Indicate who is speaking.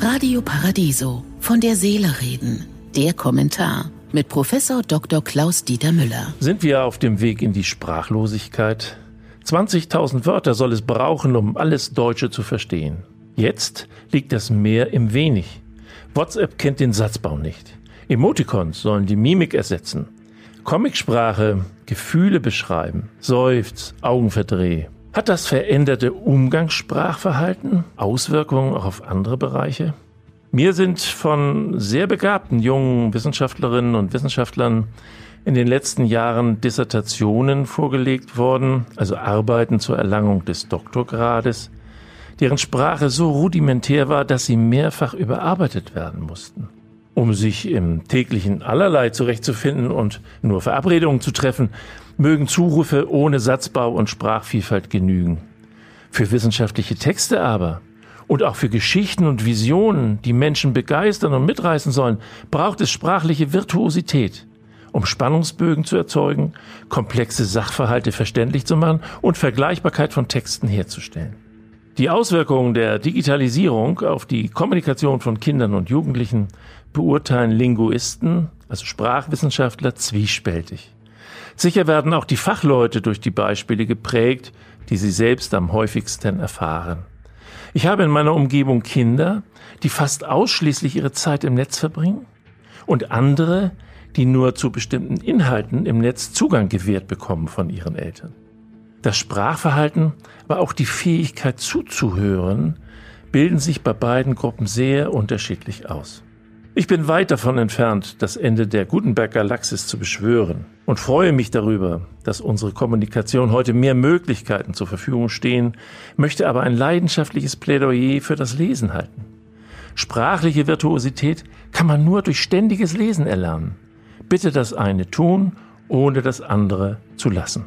Speaker 1: Radio Paradiso von der Seele reden. Der Kommentar mit Professor Dr. Klaus Dieter Müller.
Speaker 2: Sind wir auf dem Weg in die Sprachlosigkeit? 20.000 Wörter soll es brauchen, um alles Deutsche zu verstehen. Jetzt liegt das mehr im Wenig. WhatsApp kennt den Satzbau nicht. Emoticons sollen die Mimik ersetzen. Comicsprache Gefühle beschreiben. Seufz, Augenverdreh. Hat das veränderte Umgangssprachverhalten Auswirkungen auch auf andere Bereiche? Mir sind von sehr begabten jungen Wissenschaftlerinnen und Wissenschaftlern in den letzten Jahren Dissertationen vorgelegt worden, also Arbeiten zur Erlangung des Doktorgrades, deren Sprache so rudimentär war, dass sie mehrfach überarbeitet werden mussten. Um sich im täglichen Allerlei zurechtzufinden und nur Verabredungen zu treffen, mögen Zurufe ohne Satzbau und Sprachvielfalt genügen. Für wissenschaftliche Texte aber und auch für Geschichten und Visionen, die Menschen begeistern und mitreißen sollen, braucht es sprachliche Virtuosität, um Spannungsbögen zu erzeugen, komplexe Sachverhalte verständlich zu machen und Vergleichbarkeit von Texten herzustellen. Die Auswirkungen der Digitalisierung auf die Kommunikation von Kindern und Jugendlichen beurteilen Linguisten, also Sprachwissenschaftler, zwiespältig. Sicher werden auch die Fachleute durch die Beispiele geprägt, die sie selbst am häufigsten erfahren. Ich habe in meiner Umgebung Kinder, die fast ausschließlich ihre Zeit im Netz verbringen und andere, die nur zu bestimmten Inhalten im Netz Zugang gewährt bekommen von ihren Eltern. Das Sprachverhalten, aber auch die Fähigkeit zuzuhören, bilden sich bei beiden Gruppen sehr unterschiedlich aus. Ich bin weit davon entfernt, das Ende der Gutenberg-Galaxis zu beschwören und freue mich darüber, dass unsere Kommunikation heute mehr Möglichkeiten zur Verfügung stehen, möchte aber ein leidenschaftliches Plädoyer für das Lesen halten. Sprachliche Virtuosität kann man nur durch ständiges Lesen erlernen. Bitte das eine tun, ohne das andere zu lassen.